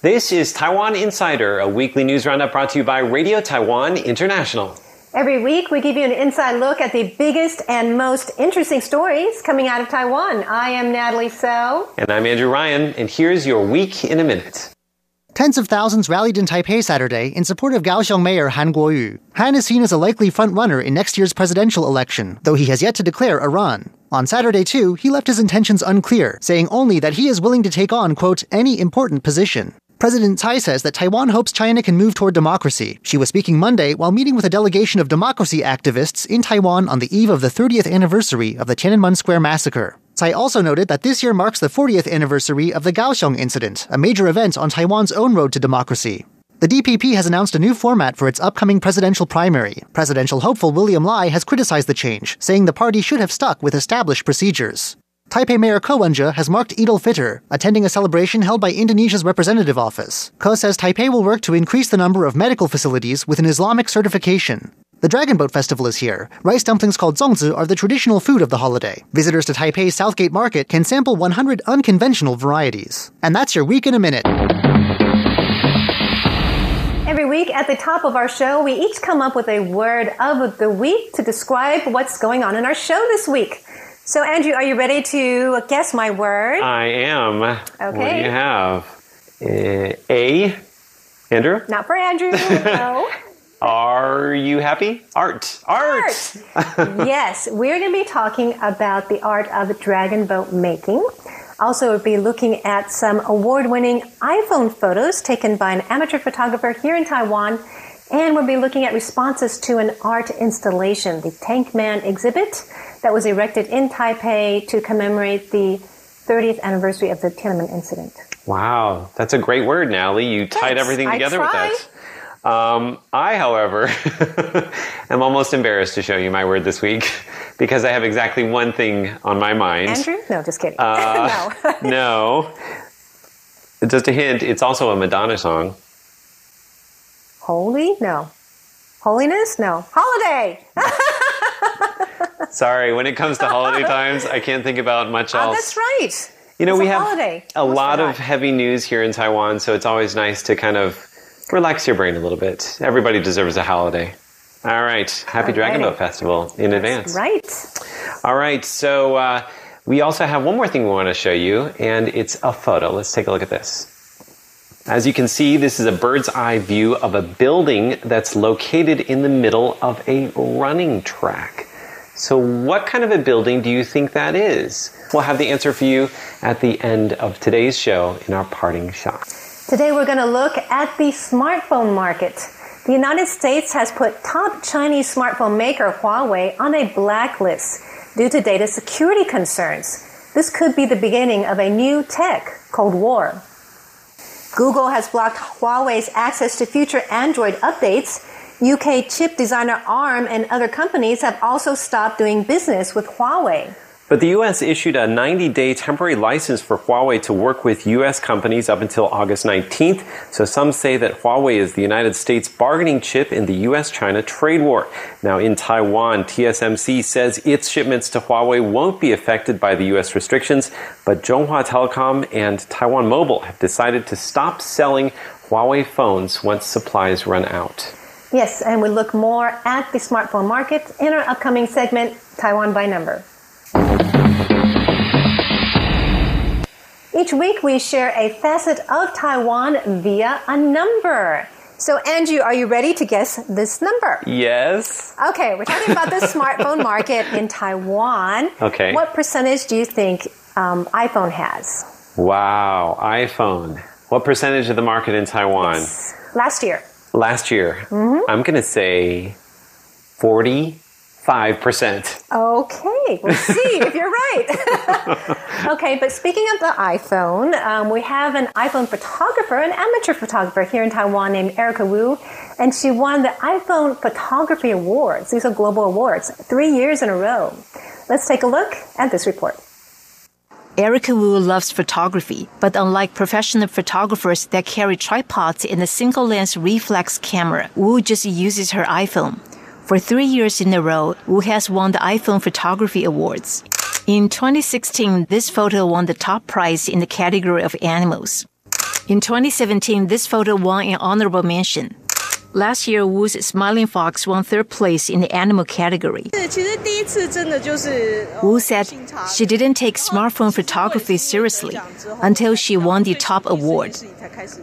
This is Taiwan Insider, a weekly news roundup brought to you by Radio Taiwan International. Every week, we give you an inside look at the biggest and most interesting stories coming out of Taiwan. I am Natalie So. And I'm Andrew Ryan, and here's your week in a minute. Tens of thousands rallied in Taipei Saturday in support of Kaohsiung Mayor Han Kuo-yu. Han is seen as a likely frontrunner in next year's presidential election, though he has yet to declare a run. On Saturday, too, he left his intentions unclear, saying only that he is willing to take on, quote, any important position. President Tsai says that Taiwan hopes China can move toward democracy. She was speaking Monday while meeting with a delegation of democracy activists in Taiwan on the eve of the 30th anniversary of the Tiananmen Square massacre. Tsai also noted that this year marks the 40th anniversary of the Kaohsiung incident, a major event on Taiwan's own road to democracy. The DPP has announced a new format for its upcoming presidential primary. Presidential hopeful William Lai has criticized the change, saying the party should have stuck with established procedures. Taipei Mayor Ko Wen-je has marked Eid al-Fitr, attending a celebration held by Indonesia's representative office. Ko says Taipei will work to increase the number of medical facilities with an Islamic certification. The Dragon Boat Festival is here. Rice dumplings called zongzi are the traditional food of the holiday. Visitors to Taipei's Southgate Market can sample 100 unconventional varieties. And that's your week in a minute. Every week at the top of our show, we each come up with a word of the week to describe what's going on in our show this week. So, Andrew, are you ready to guess my word? I am. Okay. What do you have? Uh, A. Andrew? Not for Andrew. No. Are you happy? Art. Art. yes, we're going to be talking about the art of dragon boat making. Also, we'll be looking at some award winning iPhone photos taken by an amateur photographer here in Taiwan. And we'll be looking at responses to an art installation, the Tank Man exhibit that was erected in Taipei to commemorate the 30th anniversary of the Tiananmen incident. Wow, that's a great word, Natalie. You tied everything together with that. Um, I, however, am almost embarrassed to show you my word this week because I have exactly one thing on my mind. Andrew? No, just kidding. Uh, no. no. Just a hint, it's also a Madonna song. Holy? No. Holiness? No. Holiday! Sorry, when it comes to holiday times, I can't think about much Oh, else. that's right. You know, It's we a have holiday. a Almost lot of heavy news here in Taiwan, so it's always nice to kind of relax your brain a little bit. Everybody deserves a holiday. All right. Happy Dragon Boat Festival in advance. Right. All right. So uh, we also have one more thing we want to show you, and it's a photo. Let's take a look at this. As you can see, this is a bird's eye view of a building that's located in the middle of a running track. So, what kind of a building do you think that is? We'll have the answer for you at the end of today's show in our parting shot. Today we're going to look at the smartphone market. The United States has put top Chinese smartphone maker Huawei on a blacklist due to data security concerns. This could be the beginning of a new tech Cold War. Google has blocked Huawei's access to future Android updates. UK chip designer ARM and other companies have also stopped doing business with Huawei. But the US issued a 90 day temporary license for Huawei to work with US companies up until August 19th. So some say that Huawei is the United States bargaining chip in the US China trade war. Now in Taiwan, TSMC says its shipments to Huawei won't be affected by the US restrictions, but Chunghwa Telecom and Taiwan Mobile have decided to stop selling Huawei phones once supplies run out. Yes, and we look more at the smartphone market in our upcoming segment, Taiwan by Number. Each week we share a facet of Taiwan via a number. So, Andrew, are you ready to guess this number? Yes. Okay, we're talking about the smartphone market in Taiwan. Okay. What percentage do you think um, iPhone has? Wow, iPhone. What percentage of the market in Taiwan? Last year. Last year, I'm going to say 45%. Okay, we'll see if you're right. okay, but speaking of the iPhone, um, we have an iPhone photographer, an amateur photographer here in Taiwan named Erica Wu, and she won the iPhone Photography Awards. These are global awards, three years in a row. Let's take a look at this report. Erica Wu loves photography, but unlike professional photographers that carry tripods and a single lens reflex camera, Wu just uses her iPhone. For three years in a row, Wu has won the iPhone Photography Awards. In 2016, this photo won the top prize in the category of animals. In 2017, this photo won an honorable mention. Last year, Wu's Smiling Fox won third place in the animal category. Wu said she didn't take smartphone photography seriously until she won the top award.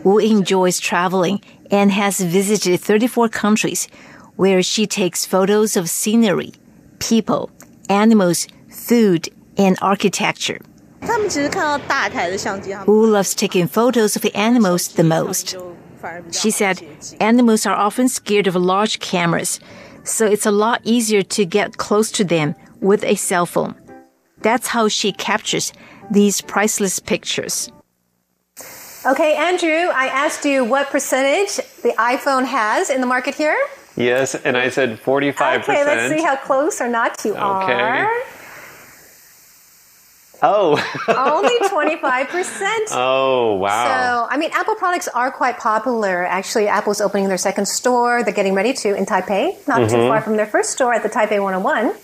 Wu enjoys traveling and has visited 34 countries where she takes photos of scenery, people, animals, food, and architecture. Wu loves taking photos of the animals the most. She said animals are often scared of large cameras, so it's a lot easier to get close to them with a cell phone. That's how she captures these priceless pictures. Okay, Andrew, I asked you what percentage the iPhone has in the market here. Yes, and I said 45%. Okay, let's see how close or not you Okay. are. Oh. Only 25%. oh, wow. So, I mean, Apple products are quite popular. Actually, Apple's opening their second store. They're getting ready to in Taipei, not Mm-hmm. too far from their first store at the Taipei 101.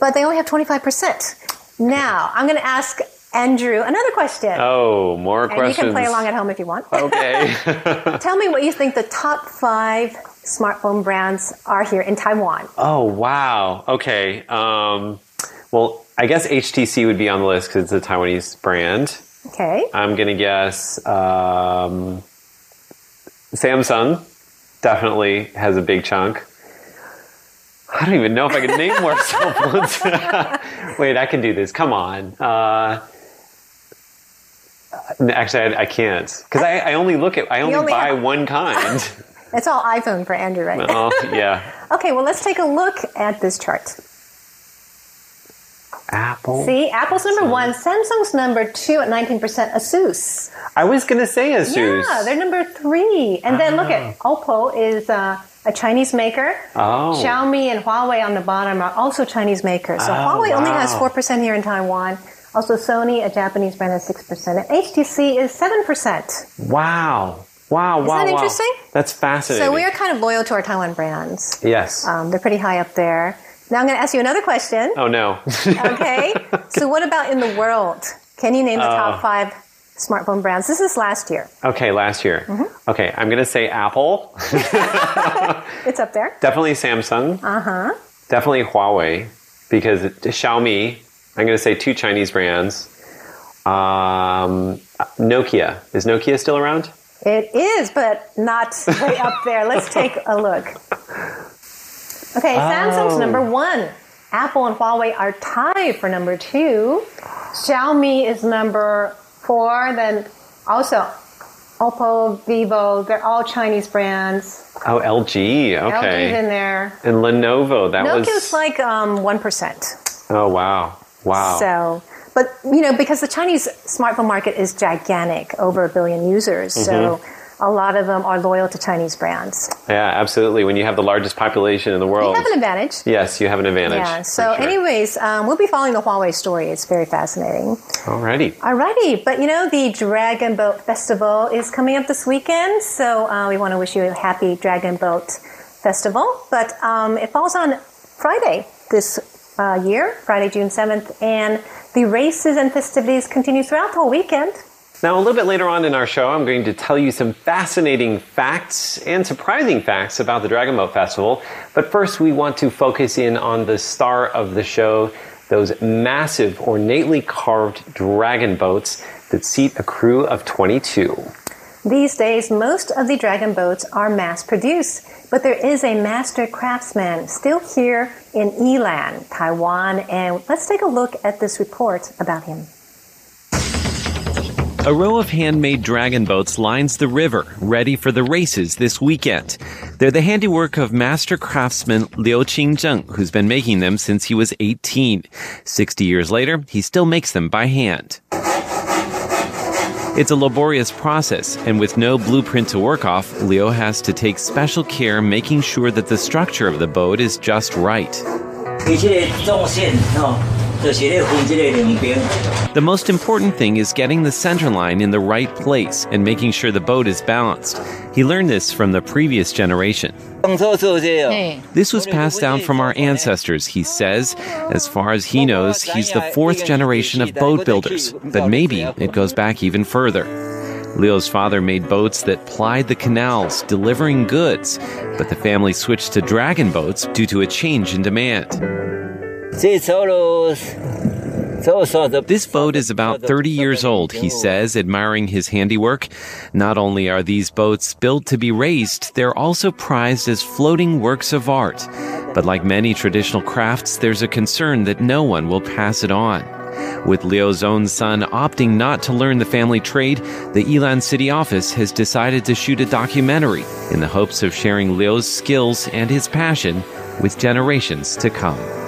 But they only have 25%. Now, I'm going to ask Andrew another question. oh, more and questions. you can play along at home if you want. Okay. Tell me what you think the top five smartphone brands are here in Taiwan. oh, wow. Okay. Um, well, I guess HTC would be on the list because it's a Taiwanese brand. Okay. I'm going to guess um, Samsung definitely has a big chunk. I don't even know if I can name more cell phones. Wait, I can do this. Come on. Uh, actually, I, I can't because I, I only look at I only, only buy have- one kind. It's all iPhone for Andrew, right? oh, yeah. Okay, well, let's take a look at this chart. Apple. See, Apple's number one, Samsung's number two at 19%, Asus. I was going to say Asus. Yeah, they're number three. And then look at Oppo is uh, a Chinese maker. Oh. Xiaomi and Huawei on the bottom are also Chinese makers. So Oh, Huawei only has 4% here in Taiwan. Also, Sony, a Japanese brand, has 6%. And HTC is 7%. Wow. Wow, wow, that wow. interesting? That's fascinating. So we are kind of loyal to our Taiwan brands. Yes. Um, they're pretty high up there. Now I'm going to ask you another question. oh, no. Okay. so what about in the world? Can you name the top five smartphone brands? This is last year. okay, last year. Mm-hmm. Okay, I'm going to say Apple. It's up there. Definitely Samsung. Uh huh. Definitely Huawei because it- Xiaomi. I'm going to say two Chinese brands. Um, Nokia. Is Nokia still around? It is, but not way up there. Let's take a look. Okay, Samsung's Oh. number one. Apple and Huawei are tied for number two. Xiaomi is number four. Then also Oppo, Vivo, they're all Chinese brands. Oh, LG. LG's Okay. in there. And Lenovo. That Nokia's was. like um, 1%. oh, wow. Wow. So, but you know, because the Chinese smartphone market is gigantic, over a billion users, so Mm-hmm. a lot of them are loyal to Chinese brands. yeah, absolutely. When you have the largest population in the world. have an advantage. Yes, you have an advantage. Yeah. So, sure. anyways, um, we'll be following the Huawei story. It's very fascinating. Alrighty. Alrighty, but you know, the Dragon Boat Festival is coming up this weekend, so uh, we want to wish you a happy Dragon Boat Festival. But um, it falls on Friday this uh, year, Friday, June 7th, and the races and festivities continue throughout the whole weekend. Now, a little bit later on in our show, I'm going to tell you some fascinating facts and surprising facts about the Dragon Boat Festival. But first, we want to focus in on the star of the show those massive, ornately carved dragon boats that seat a crew of 22. These days, most of the dragon boats are mass produced, but there is a master craftsman still here in Yilan, Taiwan, and let's take a look at this report about him. A row of handmade dragon boats lines the river, ready for the races this weekend. They're the handiwork of master craftsman Liu Qingzheng, who's been making them since he was 18. 60 years later, he still makes them by hand. It's a laborious process, and with no blueprint to work off, Liu has to take special care making sure that the structure of the boat is just right. The most important thing is getting the center line in the right place and making sure the boat is balanced. He learned this from the previous generation. This was passed down from our ancestors, he says. As far as he knows, he's the fourth generation of boat builders, but maybe it goes back even further. Liu's father made boats that plied the canals, delivering goods, but the family switched to dragon boats due to a change in demand. This boat is about 30 years old, he says, admiring his handiwork. Not only are these boats built to be raced, they're also prized as floating works of art. But like many traditional crafts, there's a concern that no one will pass it on. With Liu's own son opting not to learn the family trade, the Yilan City office has decided to shoot a documentary in the hopes of sharing Liu's skills and his passion with generations to come.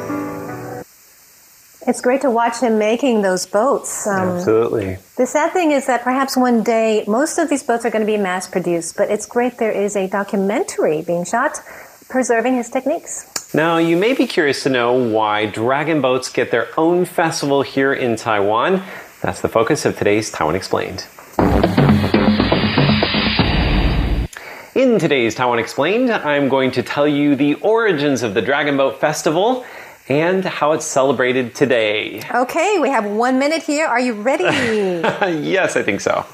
It's great to watch him making those boats. Um, Absolutely. The sad thing is that perhaps one day most of these boats are going to be mass produced, but it's great there is a documentary being shot preserving his techniques. Now, you may be curious to know why dragon boats get their own festival here in Taiwan. That's the focus of today's Taiwan Explained. In today's Taiwan Explained, I'm going to tell you the origins of the Dragon Boat Festival and how it's celebrated today. Okay, we have one minute here. Are you ready? yes, I think so.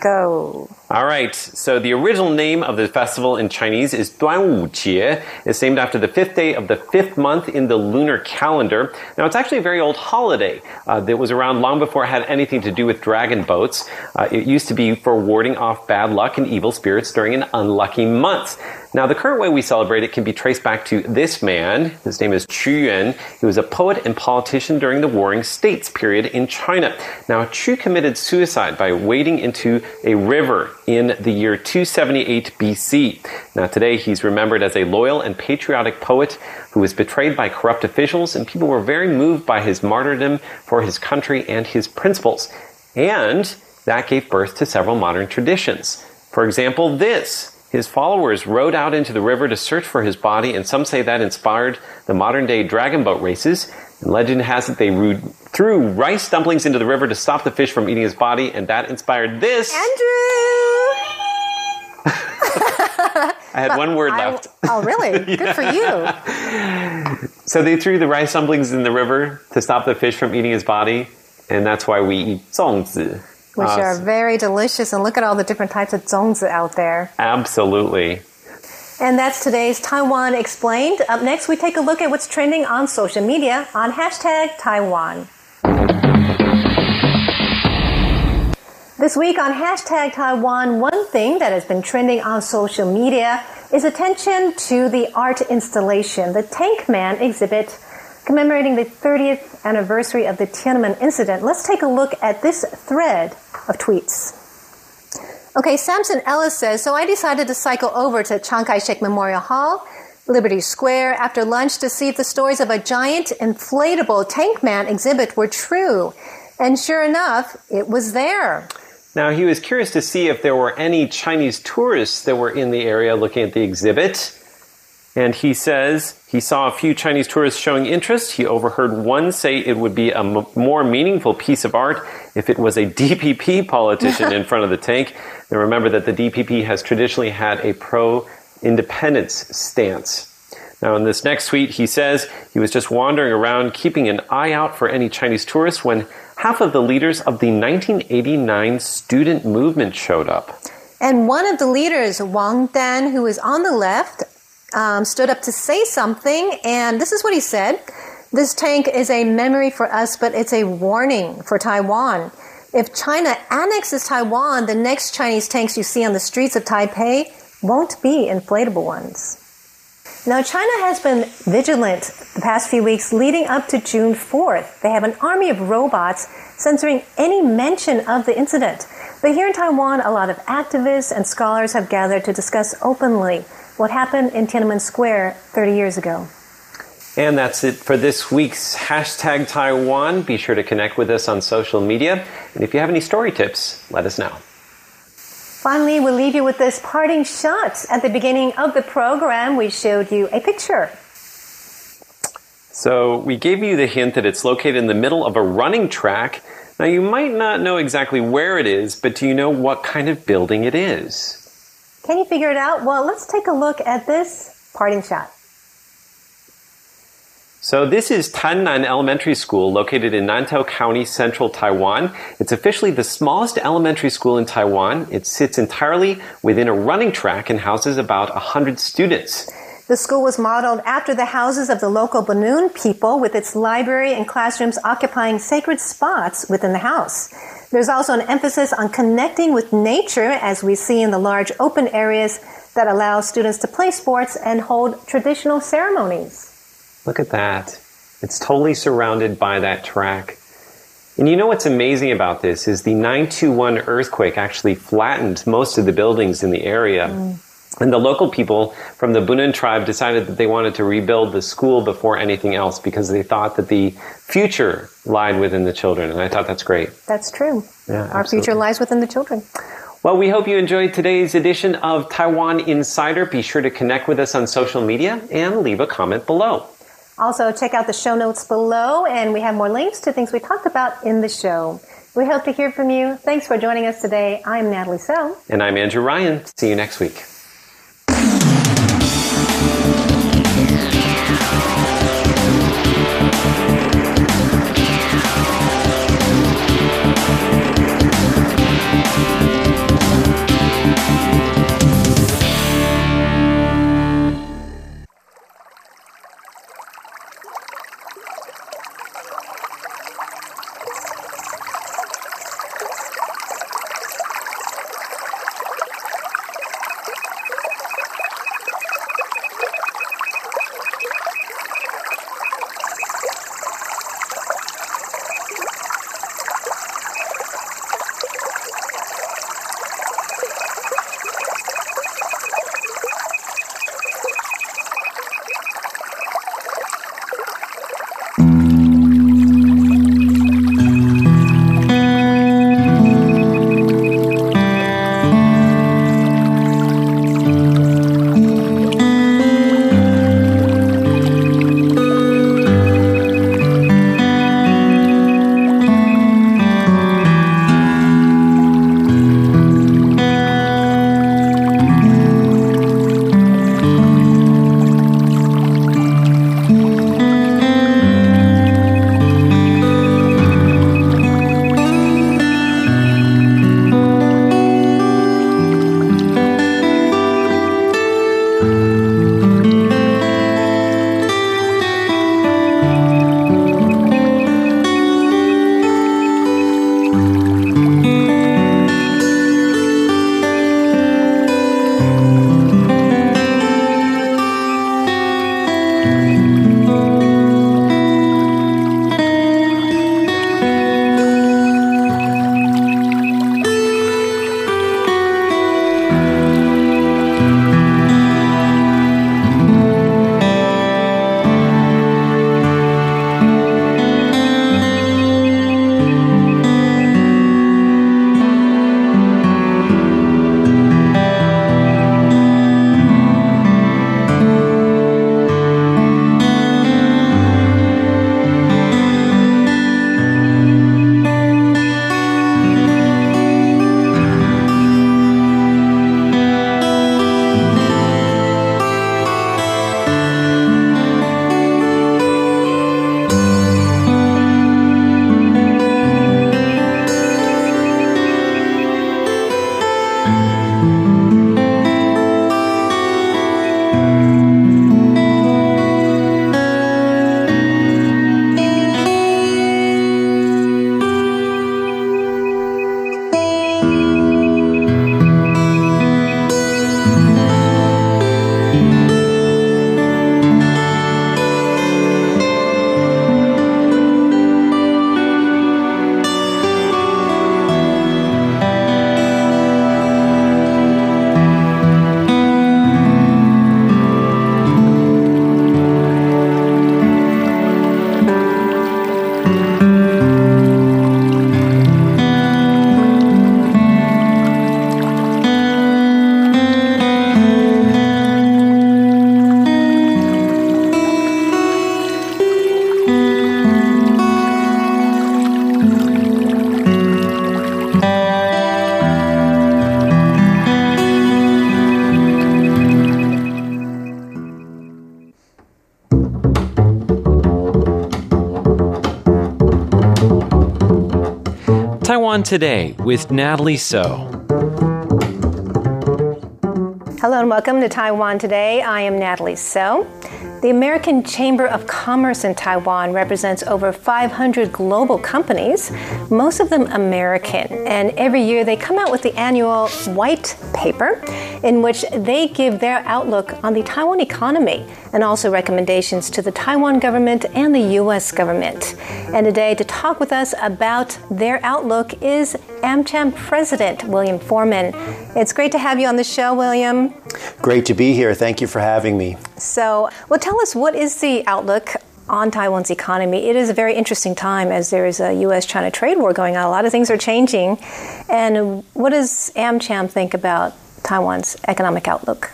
Go. All right. So the original name of the festival in Chinese is Duanwujie. It's named after the fifth day of the fifth month in the lunar calendar. Now it's actually a very old holiday uh, that was around long before it had anything to do with dragon boats. Uh, it used to be for warding off bad luck and evil spirits during an unlucky month. Now, the current way we celebrate it can be traced back to this man. His name is Qu Yuan. He was a poet and politician during the Warring States period in China. Now, Qu committed suicide by wading into a river in the year 278 BC. Now, today he's remembered as a loyal and patriotic poet who was betrayed by corrupt officials, and people were very moved by his martyrdom for his country and his principles. And that gave birth to several modern traditions. For example, this. His followers rowed out into the river to search for his body, and some say that inspired the modern day dragon boat races. And legend has it they threw rice dumplings into the river to stop the fish from eating his body, and that inspired this. Andrew! I had one word I, left. Oh, really? Good for you. So they threw the rice dumplings in the river to stop the fish from eating his body, and that's why we eat zongzi which uh, are very delicious. And look at all the different types of zongzi out there. Absolutely. And that's today's Taiwan Explained. Up next, we take a look at what's trending on social media on hashtag Taiwan. This week on hashtag Taiwan, one thing that has been trending on social media is attention to the art installation, the Tank Man exhibit commemorating the 30th anniversary of the Tiananmen incident. Let's take a look at this thread of tweets. Okay, Samson Ellis says, so I decided to cycle over to Chiang Kai-shek Memorial Hall, Liberty Square after lunch to see if the stories of a giant inflatable tank man exhibit were true. And sure enough, it was there. Now, he was curious to see if there were any Chinese tourists that were in the area looking at the exhibit. And he says he saw a few Chinese tourists showing interest. He overheard one say it would be a m- more meaningful piece of art if it was a DPP politician in front of the tank. And remember that the DPP has traditionally had a pro independence stance. Now, in this next tweet, he says he was just wandering around keeping an eye out for any Chinese tourists when half of the leaders of the 1989 student movement showed up. And one of the leaders, Wang Dan, who is on the left, um, stood up to say something, and this is what he said. This tank is a memory for us, but it's a warning for Taiwan. If China annexes Taiwan, the next Chinese tanks you see on the streets of Taipei won't be inflatable ones. Now, China has been vigilant the past few weeks leading up to June 4th. They have an army of robots censoring any mention of the incident. But here in Taiwan, a lot of activists and scholars have gathered to discuss openly what happened in Tiananmen Square 30 years ago. And that's it for this week's hashtag Taiwan. Be sure to connect with us on social media. And if you have any story tips, let us know. Finally, we'll leave you with this parting shot. At the beginning of the program, we showed you a picture. So we gave you the hint that it's located in the middle of a running track. Now, you might not know exactly where it is, but do you know what kind of building it is? Can you figure it out? Well, let's take a look at this parting shot. So this is Tannan Elementary School located in Nantou County, central Taiwan. It's officially the smallest elementary school in Taiwan. It sits entirely within a running track and houses about 100 students. The school was modeled after the houses of the local Bunun people with its library and classrooms occupying sacred spots within the house. There's also an emphasis on connecting with nature as we see in the large open areas that allow students to play sports and hold traditional ceremonies. Look at that. It's totally surrounded by that track. And you know what's amazing about this is the 921 earthquake actually flattened most of the buildings in the area. Mm. And the local people from the Bunun tribe decided that they wanted to rebuild the school before anything else because they thought that the future lied within the children. And I thought that's great. That's true. Yeah, Our absolutely. future lies within the children. Well, we hope you enjoyed today's edition of Taiwan Insider. Be sure to connect with us on social media and leave a comment below. Also, check out the show notes below, and we have more links to things we talked about in the show. We hope to hear from you. Thanks for joining us today. I'm Natalie So. And I'm Andrew Ryan. See you next week. Taiwan Today with Natalie So. Hello and welcome to Taiwan Today. I am Natalie So. The American Chamber of Commerce in Taiwan represents over 500 global companies, most of them American. And every year they come out with the annual white paper in which they give their outlook on the Taiwan economy and also recommendations to the Taiwan government and the U.S. government. And today, to talk with us about their outlook is AmCham President William Foreman. It's great to have you on the show, William. Great to be here. Thank you for having me. So, well, tell us what is the outlook on Taiwan's economy. It is a very interesting time as there is a U.S. China trade war going on. A lot of things are changing. And what does AmCham think about Taiwan's economic outlook?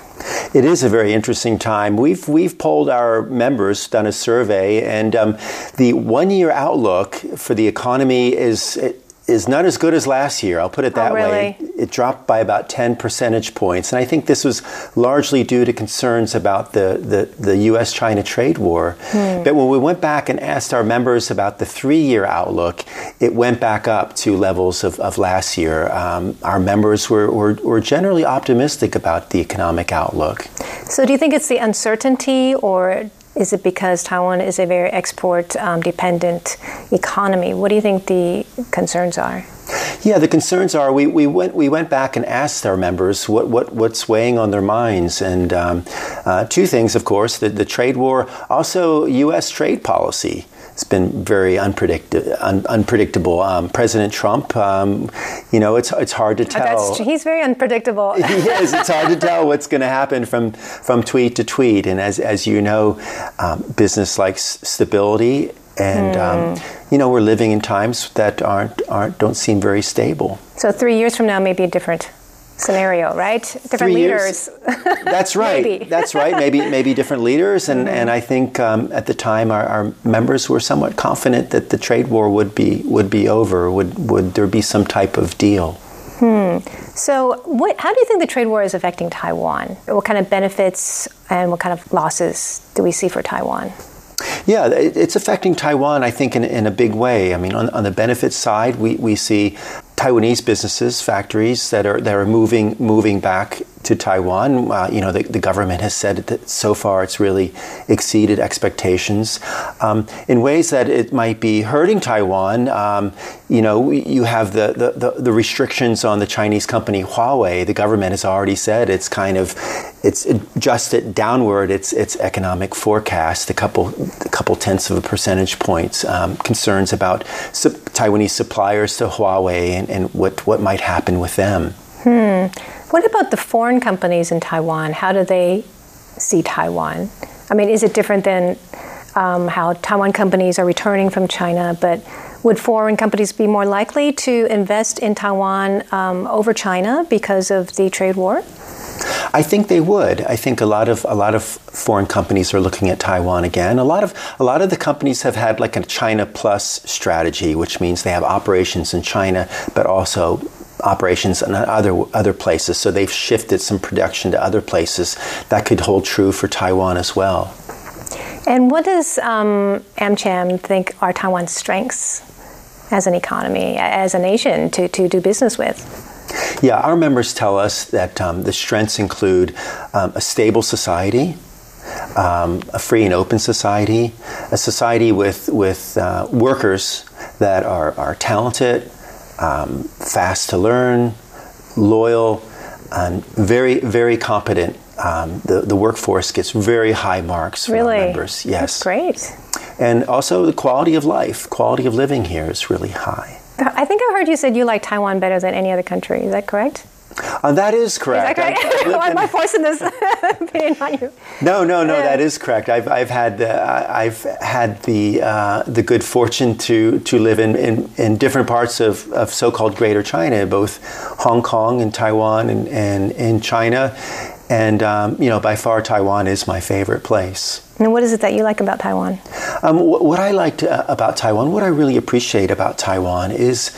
It is a very interesting time. We've we've polled our members, done a survey, and um, the one year outlook for the economy is is not as good as last year. I'll put it that oh, really? way. It dropped by about 10 percentage points. And I think this was largely due to concerns about the, the, the U.S. China trade war. Hmm. But when we went back and asked our members about the three year outlook, it went back up to levels of, of last year. Um, our members were, were, were generally optimistic about the economic outlook. So, do you think it's the uncertainty or is it because Taiwan is a very export um, dependent economy? What do you think the concerns are? Yeah, the concerns are we, we went we went back and asked our members what, what what's weighing on their minds, and um, uh, two things, of course, the, the trade war, also U.S. trade policy it's been very unpredictable. Un- unpredictable. Um, President Trump, um, you know, it's it's hard to tell. he's very unpredictable. he is. It's hard to tell what's going to happen from from tweet to tweet. And as as you know, um, business likes stability, and mm. you know, we're living in times that aren't aren't don't seem very stable. So three years from now may be different scenario, right? Different Three leaders. That's right. That's right. Maybe maybe different leaders, and, mm-hmm. and I think um, at the time our, our, members were somewhat confident that the trade war would be would be over. Would would there be some type of deal? Hmm. So, what, how do you think the trade war is affecting Taiwan? What kind of benefits and what kind of losses do we see for Taiwan? Yeah, it's affecting Taiwan, I think, in, in a big way. I mean, on, on the benefit side, we, we see Taiwanese businesses, factories that are that are moving moving back to Taiwan. Uh, you know, the, the, government has said that so far it's really exceeded expectations um, in ways that it might be hurting Taiwan. Um, you know, you have the, the, the, restrictions on the Chinese company Huawei. The government has already said it's kind of it's adjusted downward its its economic forecast a couple a couple tenths of a percentage points. Um, concerns about Taiwanese suppliers to Huawei and, and what what might happen with them. Hmm. What about the foreign companies in Taiwan? How do they see Taiwan? I mean, is it different than um, how Taiwan companies are returning from China? But would foreign companies be more likely to invest in Taiwan um, over China because of the trade war? I think they would. I think a lot of a lot of foreign companies are looking at Taiwan again. A lot of a lot of the companies have had like a China plus strategy, which means they have operations in China, but also operations in other other places. So they've shifted some production to other places. That could hold true for Taiwan as well. And what does um, AmCham think are Taiwan's strengths as an economy, as a nation to, to do business with? Yeah, our members tell us that um, the strengths include um, a stable society, um, a free and open society, a society with with uh, workers that are, are talented, um, fast to learn, loyal, and very, very competent. Um, the, the workforce gets very high marks from really? members. Yes. That's great. And also the quality of life, quality of living here is really high. I think I heard you said you like Taiwan better than any other country. Is that correct? Uh, that is correct. Is that correct? Why am I forcing this opinion on you? No, no, no. That is correct. I've, I've had uh, I've had the uh, the good fortune to to live in, in, in different parts of, of so-called Greater China, both Hong Kong and Taiwan and, and in China, and um, you know by far Taiwan is my favorite place. And what is it that you like about Taiwan? Um, what, what, I liked uh, about Taiwan, what I really appreciate about Taiwan is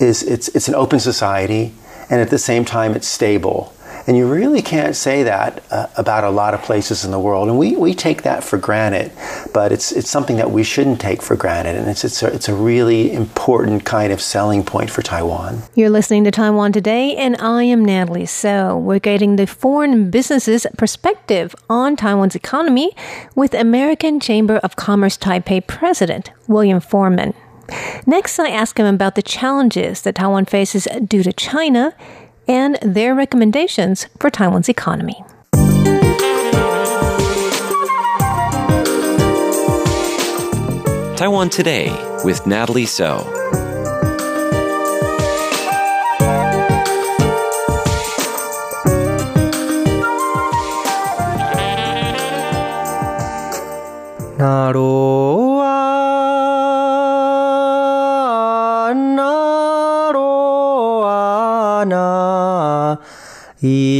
is it's it's an open society and at the same time it's stable. And you really can't say that uh, about a lot of places in the world. And we, we take that for granted, but it's, it's something that we shouldn't take for granted. And it's, it's, a, it's a really important kind of selling point for Taiwan. You're listening to Taiwan Today, and I am Natalie So. We're getting the foreign businesses perspective on Taiwan's economy with American Chamber of Commerce Taipei President William Foreman. Next, I ask him about the challenges that Taiwan faces due to China and their recommendations for Taiwan's economy. Taiwan Today with Natalie So.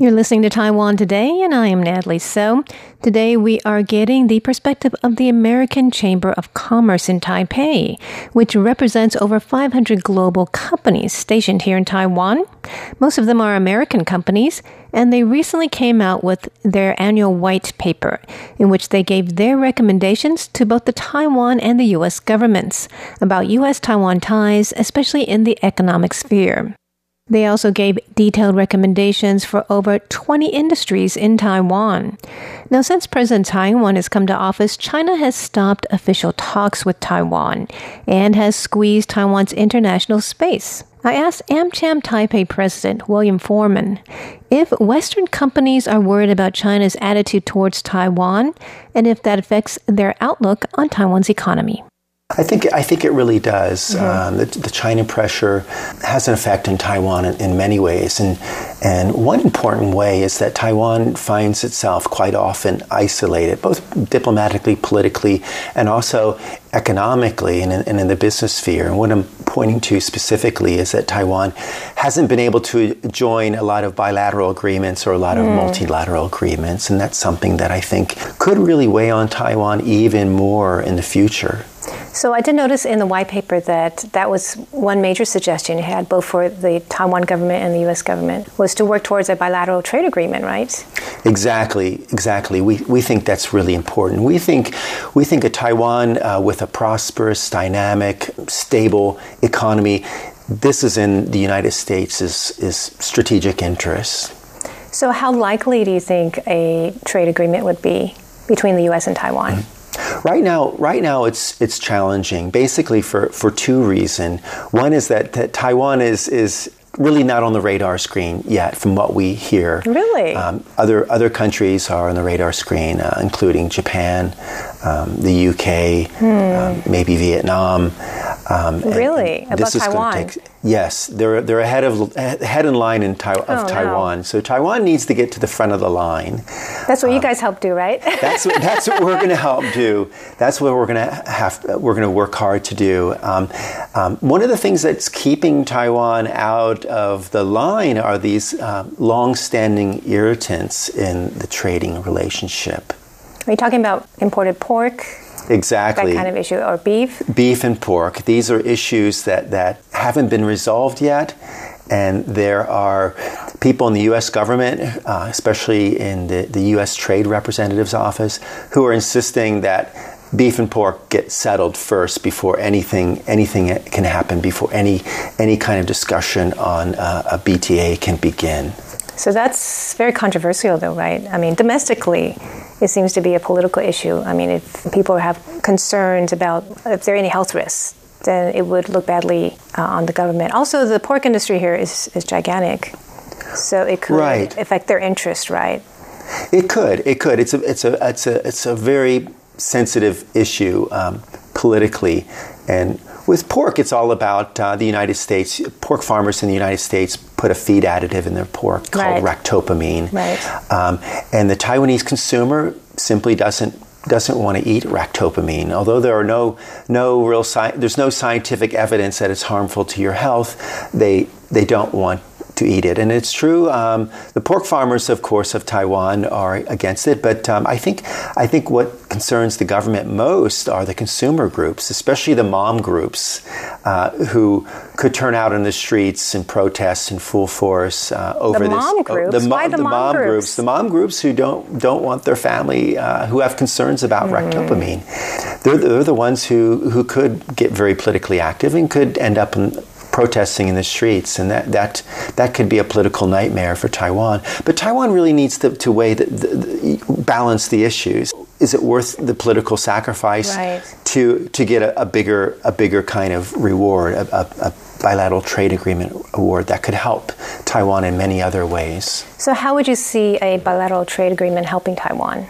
You're listening to Taiwan Today, and I am Natalie So. Today we are getting the perspective of the American Chamber of Commerce in Taipei, which represents over 500 global companies stationed here in Taiwan. Most of them are American companies, and they recently came out with their annual white paper, in which they gave their recommendations to both the Taiwan and the U.S. governments about U.S. Taiwan ties, especially in the economic sphere. They also gave detailed recommendations for over 20 industries in Taiwan. Now, since President Taiwan has come to office, China has stopped official talks with Taiwan and has squeezed Taiwan's international space. I asked AmCham Taipei President William Foreman if Western companies are worried about China's attitude towards Taiwan and if that affects their outlook on Taiwan's economy. I think I think it really does. Mm-hmm. Um, the, the, China pressure has an effect in Taiwan in, in, many ways, and and one important way is that Taiwan finds itself quite often isolated, both diplomatically, politically, and also economically and in, and in the business sphere. And what I'm pointing to specifically is that Taiwan hasn't been able to join a lot of bilateral agreements or a lot of mm. multilateral agreements, and that's something that I think could really weigh on Taiwan even more in the future. So I did notice in the white paper that that was one major suggestion you had, both for the Taiwan government and the U.S. government, was to work towards a bilateral trade agreement, right? Exactly, exactly. We, we think that's really important. We think we think a Taiwan uh, with a prosperous, dynamic, stable economy. This is in the United States' is, is strategic interest. So, how likely do you think a trade agreement would be between the U.S. and Taiwan? Mm-hmm. Right now, right now it's it's challenging. Basically, for for two reasons. One is that, that Taiwan is is really not on the radar screen yet, from what we hear. Really, um, other other countries are on the radar screen, uh, including Japan, um, the UK, hmm. um, maybe Vietnam. Um, really, above Taiwan. Take, yes, they're they're ahead of ahead in line in of oh, Taiwan. No. So Taiwan needs to get to the front of the line. That's what um, you guys help do, right? that's what, that's what we're going to help do. That's what we're going to have. We're going to work hard to do. Um, um, one of the things that's keeping Taiwan out of the line are these uh, long-standing irritants in the trading relationship. Are you talking about imported pork? Exactly. That kind of issue, or beef? Beef and pork. These are issues that, that haven't been resolved yet. And there are people in the U.S. government, uh, especially in the, the U.S. Trade Representative's office, who are insisting that beef and pork get settled first before anything anything can happen, before any any kind of discussion on uh, a BTA can begin. So that's very controversial, though, right? I mean, domestically, it seems to be a political issue. I mean, if people have concerns about if there are any health risks, then it would look badly uh, on the government. Also, the pork industry here is, is gigantic, so it could right. affect their interest, right? It could. It could. It's a. It's a. It's a. It's a very sensitive issue um, politically, and with pork, it's all about uh, the United States. Pork farmers in the United States put a feed additive in their pork called Right. ractopamine. Right. Um, and the Taiwanese consumer simply doesn't doesn't want to eat ractopamine. Although there are no no real sci- there's no scientific evidence that it's harmful to your health, they they don't want to eat it. And it's true. Um, the pork farmers, of course, of Taiwan are against it. But um, I think I think what concerns the government most are the consumer groups, especially the mom groups, uh, who could turn out in the streets and protest in full force uh, over this. mom oh, groups? mo- Why the mom groups? The mom groups who don't don't want their family uh, who have concerns about Hmm. ractopamine. They're, they're the ones who, who could get very politically active and could end up in protesting in the streets, and that that that could be a political nightmare for Taiwan. But Taiwan really needs to, to weigh the, the, the balance the issues. Is it worth the political sacrifice Right. to to get a, a bigger a bigger kind of reward, a, a, a bilateral trade agreement award that could help Taiwan in many other ways? So, how would you see a bilateral trade agreement helping Taiwan?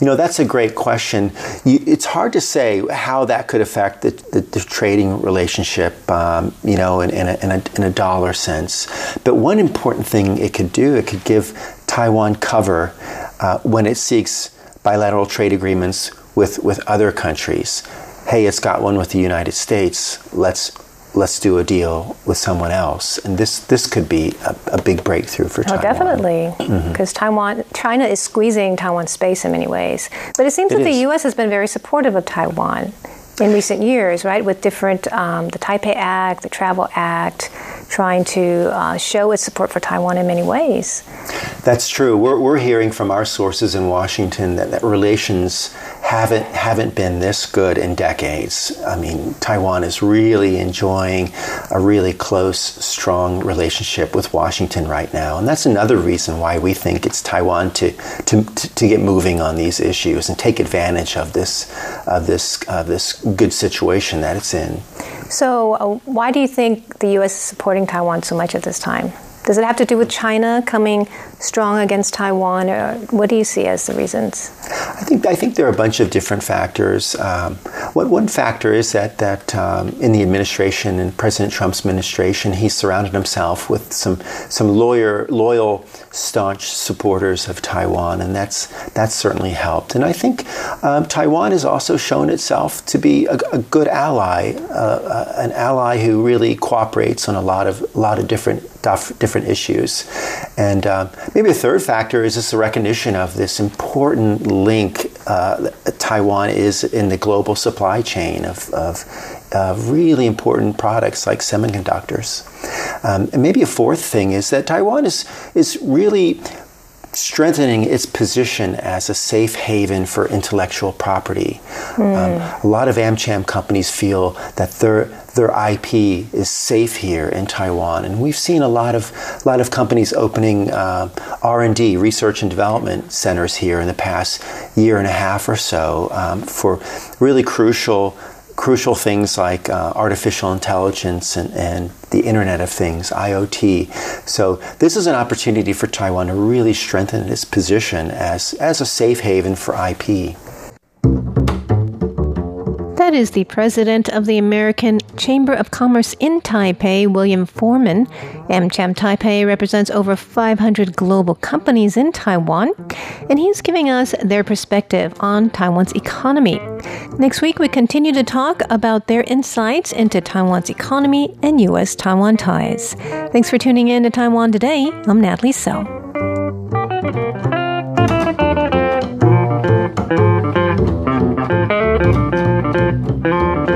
You know, that's a great question. You, it's hard to say how that could affect the, the, the trading relationship, um, you know, in, in, a, in, a, in a dollar sense. But one important thing it could do, it could give Taiwan cover uh, when it seeks bilateral trade agreements with, with other countries. Hey, it's got one with the United States. Let's let's do a deal with someone else. And this this could be a, a big breakthrough for Oh, Taiwan. definitely, Mm-hmm. because Taiwan, China is squeezing Taiwan's space in many ways. But it seems It that the. U.S. has been very supportive of Taiwan in recent years, right? With different, um, the Taipei Act, the Travel Act, trying to uh, show its support for Taiwan in many ways. That's true. We're, we're hearing from our sources in Washington that, that relations haven't haven't been this good in decades. I mean, Taiwan is really enjoying a really close, strong relationship with Washington right now, and that's another reason why we think it's Taiwan to to, to, get moving on these issues and take advantage of this of this of this good situation that it's in. So, uh, why do you think the U.S. is supporting Taiwan so much at this time? Does it have to do with China coming strong against Taiwan, or what do you see as the reasons? I think I think there are a bunch of different factors. Um, one one factor is that that um, in the administration, in President Trump's administration, he surrounded himself with some some lawyer loyal, staunch supporters of Taiwan, and that's that's certainly helped. And I think um, Taiwan has also shown itself to be a, a good ally, uh, uh, an ally who really cooperates on a lot of a lot of different dif- different issues. And um, maybe a third factor is just the recognition of this important link uh, Taiwan is in the global supply chain of, of, of really important products like semiconductors. Um, and maybe a fourth thing is that Taiwan is, is really strengthening its position as a safe haven for intellectual property. Um, a lot of AmCham companies feel that their their IP is safe here in Taiwan, and we've seen a lot of a lot of companies opening uh, R and D, research and development centers here in the past year and a half or so um, for really crucial crucial things like uh, artificial intelligence and, and the Internet of Things, IoT. So this is an opportunity for Taiwan to really strengthen its position as, as a safe haven for IP. Is the president of the American Chamber of Commerce in Taipei, William Foreman. AmCham Taipei represents over 500 global companies in Taiwan, and he's giving us their perspective on Taiwan's economy. Next week, we continue to talk about their insights into Taiwan's economy and U.S. Taiwan ties. Thanks for tuning in to Taiwan Today. I'm Natalie So. Música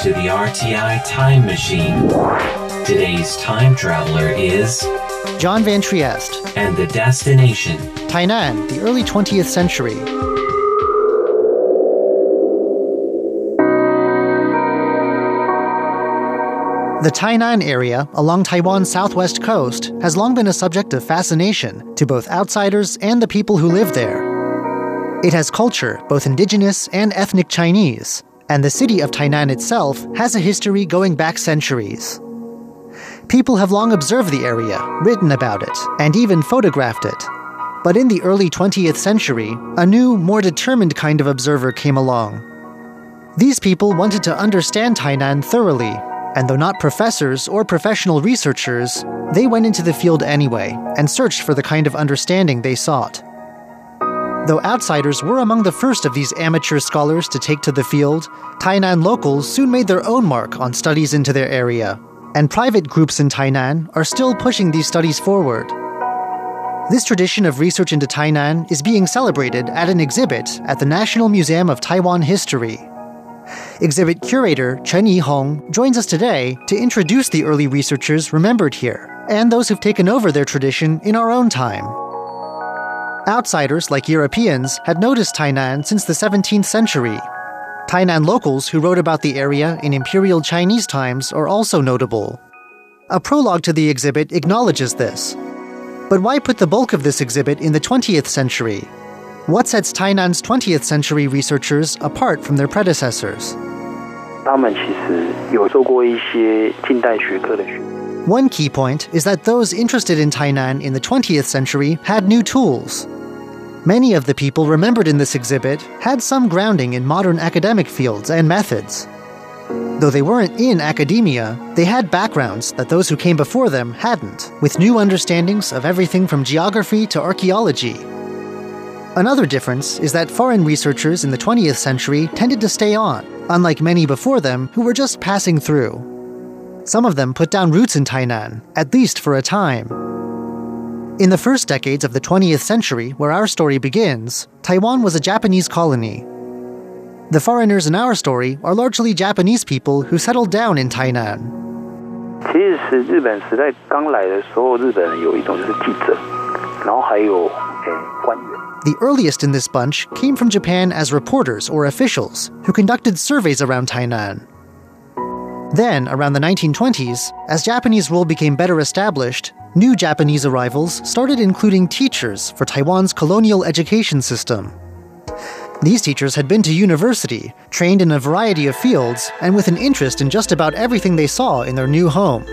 To the RTI Time Machine. Today's time traveler is, John Van Trieste, and the destination, Tainan, the early 20th century. The Tainan area along Taiwan's southwest coast has long been a subject of fascination to both outsiders and the people who live there. It has culture, both indigenous and ethnic Chinese, and the city of Tainan itself has a history going back centuries. People have long observed the area, written about it, and even photographed it. But in the early 20th century, a new, more determined kind of observer came along. These people wanted to understand Tainan thoroughly, and though not professors or professional researchers, they went into the field anyway and searched for the kind of understanding they sought. Though outsiders were among the first of these amateur scholars to take to the field, Tainan locals soon made their own mark on studies into their area, and private groups in Tainan are still pushing these studies forward. This tradition of research into Tainan is being celebrated at an exhibit at the National Museum of Taiwan History. Exhibit curator Chen Yihong joins us today to introduce the early researchers remembered here and those who've taken over their tradition in our own time. Outsiders like Europeans had noticed Tainan since the 17th century. Tainan locals who wrote about the area in Imperial Chinese times are also notable. A prologue to the exhibit acknowledges this. But why put the bulk of this exhibit in the 20th century? What sets Tainan's 20th century researchers apart from their predecessors? One key point is that those interested in Tainan in the 20th century had new tools. Many of the people remembered in this exhibit had some grounding in modern academic fields and methods. Though they weren't in academia, they had backgrounds that those who came before them hadn't, with new understandings of everything from geography to archaeology. Another difference is that foreign researchers in the 20th century tended to stay on, unlike many before them who were just passing through. Some of them put down roots in Tainan, at least for a time. In the first decades of the 20th century, where our story begins, Taiwan was a Japanese colony. The foreigners in our story are largely Japanese people who settled down in Tainan. 其实是日本时代刚来的时候，日本人有一种就是记者，然后还有诶官员。 The earliest in this bunch came from Japan as reporters or officials who conducted surveys around Tainan. Then, around the 1920s, as Japanese rule became better established, new Japanese arrivals started including teachers for Taiwan's colonial education system. These teachers had been to university, trained in a variety of fields, and with an interest in just about everything they saw in their new home.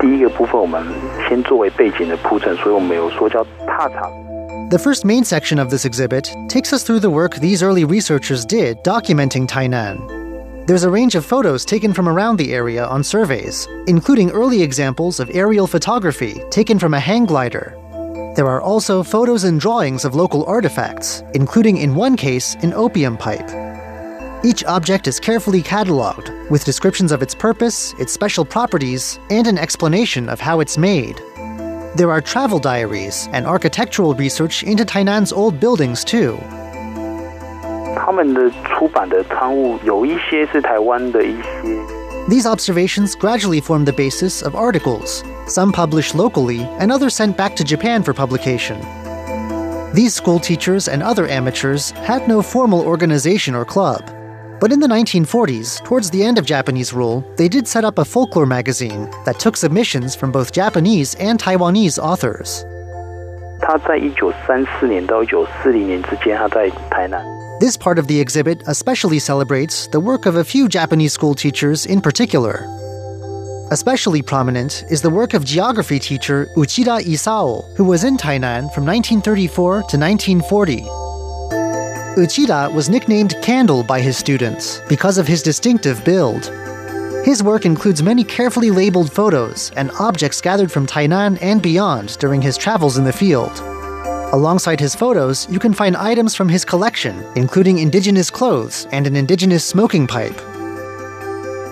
第一个部分我们先作为背景的铺陈，所以我们有说叫踏场。 The first main section of this exhibit takes us through the work these early researchers did documenting Tainan. there's a range of photos taken from around the area on surveys, including early examples of aerial photography taken from a hang glider. There are also photos and drawings of local artifacts, including in one case an opium pipe. Each object is carefully catalogued, with descriptions of its purpose, its special properties, and an explanation of how it's made. There are travel diaries and architectural research into Tainan's old buildings, too. 他们的出版的刊物有一些是台湾的一些 These observations gradually formed the basis of articles, some published locally and others sent back to Japan for publication. These school teachers and other amateurs had no formal organization or club. But in the 1940s, towards the end of Japanese rule, they did set up a folklore magazine that took submissions from both Japanese and Taiwanese authors. 他在一九三四年到一九四零年之间，他在台南。 this part of the exhibit especially celebrates the work of a few Japanese school teachers in particular. Especially prominent is the work of geography teacher Uchida Isao, who was in Tainan from 1934 to 1940. Uchida was nicknamed Candle by his students because of his distinctive build. His work includes many carefully labeled photos and objects gathered from Tainan and beyond during his travels in the field. Alongside his photos, you can find items from his collection, including indigenous clothes and an indigenous smoking pipe.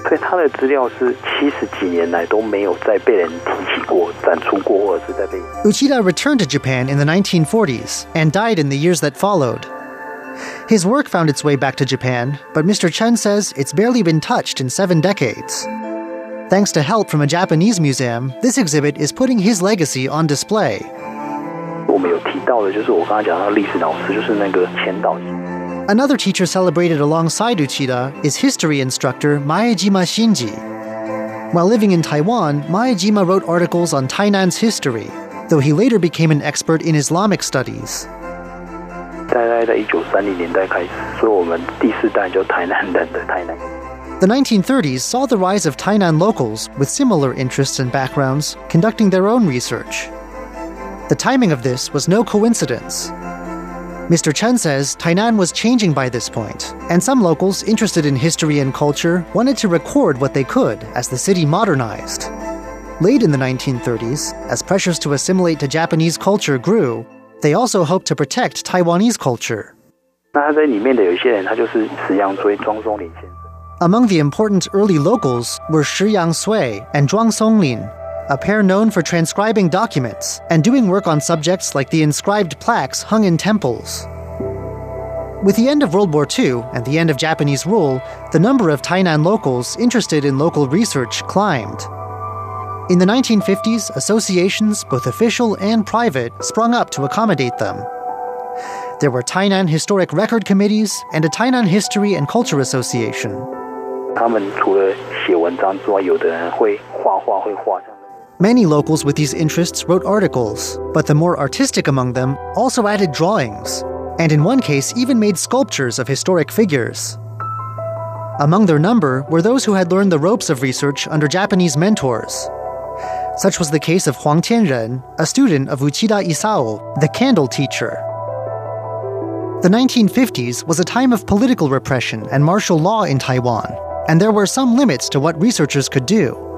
所以他的资料是七十几年来都没有再被人提起过、展出过，或者是在被。 Uchida returned to Japan in the 1940s and died in the years that followed. His work found its way back to Japan, but Mr. Chen says it's barely been touched in seven decades. Thanks to help from a Japanese museum, this exhibit is putting his legacy on display. 我们有提到的，就是我刚刚讲到历史老师，就是那个前导。 Another teacher celebrated alongside Uchida is history instructor Maejima Shinji. While living in Taiwan, Maejima wrote articles on Tainan's history, though he later became an expert in Islamic studies. 大概在一九三零年代开始，所以我们第四代就台南人的台南。 The 1930s saw the rise of Tainan locals with similar interests and backgrounds conducting their own research. The timing of this was no coincidence. Mr. Chen says Tainan was changing by this point, and some locals interested in history and culture wanted to record what they could as the city modernized. Late in the 1930s, as pressures to assimilate to Japanese culture grew, they also hoped to protect Taiwanese culture. Among the important early locals were Shi Yang Sui and Zhuang Songlin, a pair known for transcribing documents and doing work on subjects like the inscribed plaques hung in temples. With the end of World War II and the end of Japanese rule, the number of Tainan locals interested in local research climbed. In the 1950s, associations, both official and private, sprung up to accommodate them. There were Tainan Historic Record Committees and a Tainan History and Culture Association. 他们除了写文章之外，有的人会画画，会画像。 Many locals with these interests wrote articles, but the more artistic among them also added drawings, and in one case even made sculptures of historic figures. Among their number were those who had learned the ropes of research under Japanese mentors. Such was the case of Huang Tianren, a student of Uchida Isao, the candle teacher. The 1950s was a time of political repression and martial law in Taiwan, and there were some limits to what researchers could do.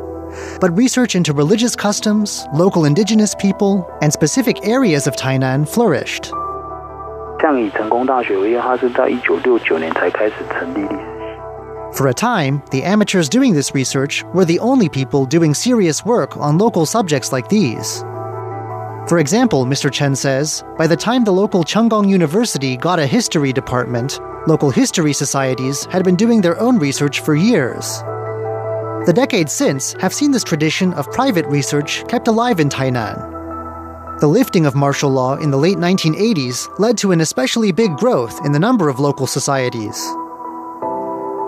But research into religious customs, local indigenous people, and specific areas of Tainan flourished. 像以成功大学为例，它是在一九六九年才开始成立历史系。 For a time, the amateurs doing this research were the only people doing serious work on local subjects like these. For example, Mr. Chen says, by the time the local Chunggong University got a history department, local history societies had been doing their own research for years. The decades since have seen this tradition of private research kept alive in Tainan. The lifting of martial law in the late 1980s led to an especially big growth in the number of local societies.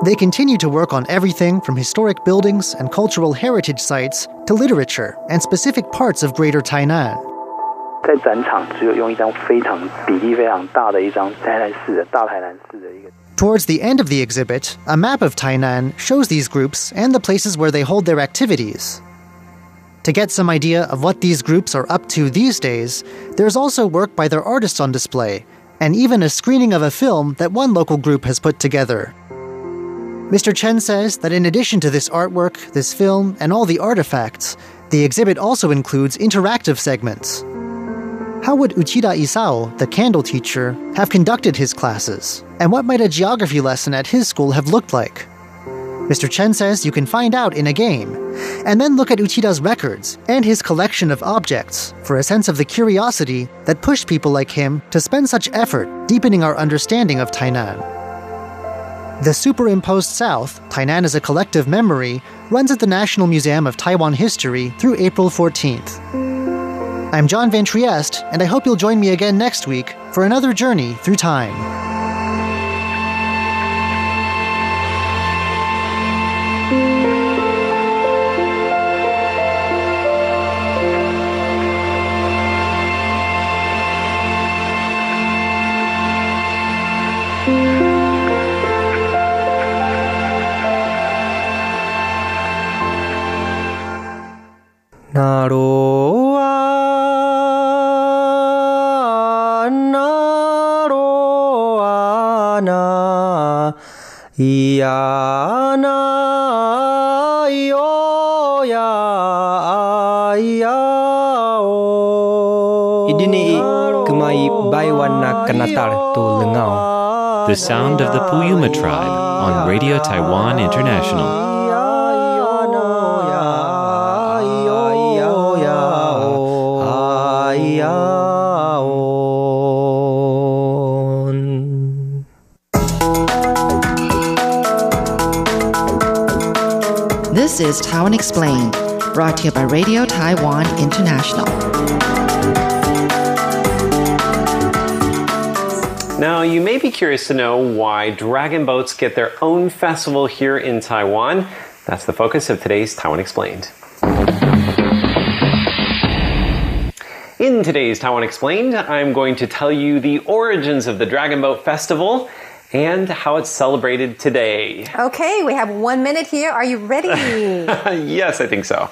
They continue to work on everything from historic buildings and cultural heritage sites to literature and specific parts of Greater Tainan. 在展场只有用一张非常比例非常大的一张台南市的大台南市的一个。 Towards the end of the exhibit, a map of Tainan shows these groups and the places where they hold their activities. To get some idea of what these groups are up to these days, there's also work by their artists on display, and even a screening of a film that one local group has put together. Mr. Chen says that in addition to this artwork, this film, and all the artifacts, the exhibit also includes interactive segments. How would Uchida Isao, the candle teacher, have conducted his classes? And what might a geography lesson at his school have looked like? Mr. Chen says you can find out in a game, and then look at Uchida's records and his collection of objects for a sense of the curiosity that pushed people like him to spend such effort deepening our understanding of Tainan. The Superimposed South, Tainan as a Collective Memory, runs at the National Museum of Taiwan History through April 14th. I'm John Van Trieste, and I hope you'll join me again next week for another journey through time. Na ro a na ro a na 呀那哟呀呀哦。Idini kumai baiwana kanatar tu lengau. The sound of the Puyuma tribe on Radio Taiwan International. This is Taiwan Explained, brought to you by Radio Taiwan International. Now, you may be curious to know why dragon boats get their own festival here in Taiwan. That's the focus of today's Taiwan Explained. In today's Taiwan Explained, I'm going to tell you the origins of the Dragon Boat Festival and how it's celebrated today. Okay, we have one minute here. Are you ready? yes, I think so.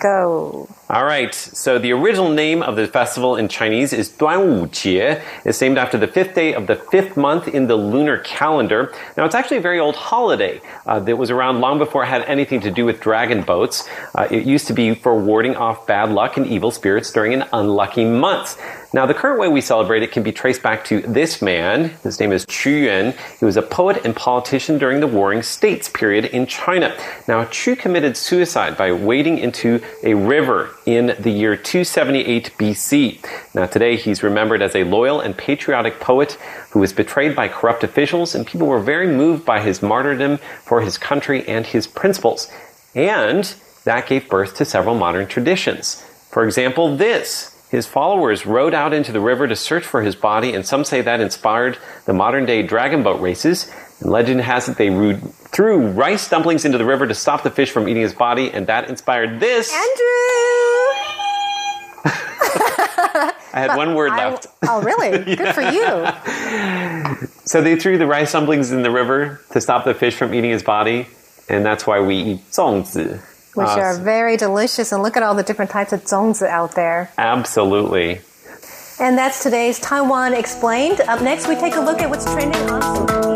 Go. All right. So the original name of the festival in Chinese is Duanwujie. It's named after the fifth day of the fifth month in the lunar calendar. Now it's actually a very old holiday uh, that was around long before it had anything to do with dragon boats. Uh, it used to be for warding off bad luck and evil spirits during an unlucky month. Now, the current way we celebrate it can be traced back to this man. His name is Qu Yuan. He was a poet and politician during the Warring States period in China. Now, Qu committed suicide by wading into a river in the year 278 BC. Now, today he's remembered as a loyal and patriotic poet who was betrayed by corrupt officials, and people were very moved by his martyrdom for his country and his principles. And that gave birth to several modern traditions. For example, this. His followers rowed out into the river to search for his body, and some say that inspired the modern day dragon boat races. And legend has it they threw rice dumplings into the river to stop the fish from eating his body, and that inspired this. Andrew! I had one word I- left. oh, really? Good for you. So they threw the rice dumplings in the river to stop the fish from eating his body, and that's why we eat 粽子. Which Uh, are very delicious. And look at all the different types of zongzi out there. Absolutely. And that's today's Taiwan Explained. Up next, we take a look at what's trending on social media.